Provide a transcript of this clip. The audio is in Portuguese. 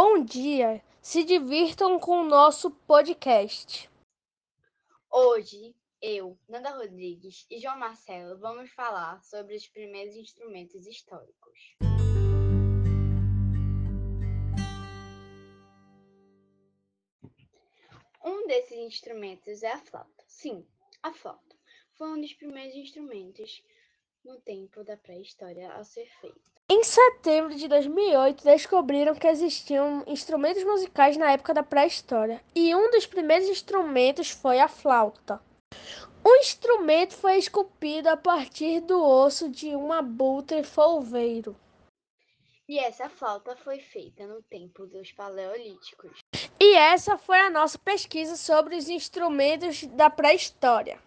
Bom dia, se divirtam com o nosso podcast. Hoje, eu, Nanda Rodrigues e João Marcelo vamos falar sobre os primeiros instrumentos históricos. Um desses instrumentos é a flauta. Sim, a flauta foi um dos primeiros instrumentos no tempo da pré-história a ser feito. Em setembro de 2008, descobriram que existiam instrumentos musicais na época da pré-história, e um dos primeiros instrumentos foi a flauta. O instrumento foi esculpido a partir do osso de um abutre folveiro. E essa flauta foi feita no tempo dos paleolíticos. E essa foi a nossa pesquisa sobre os instrumentos da pré-história.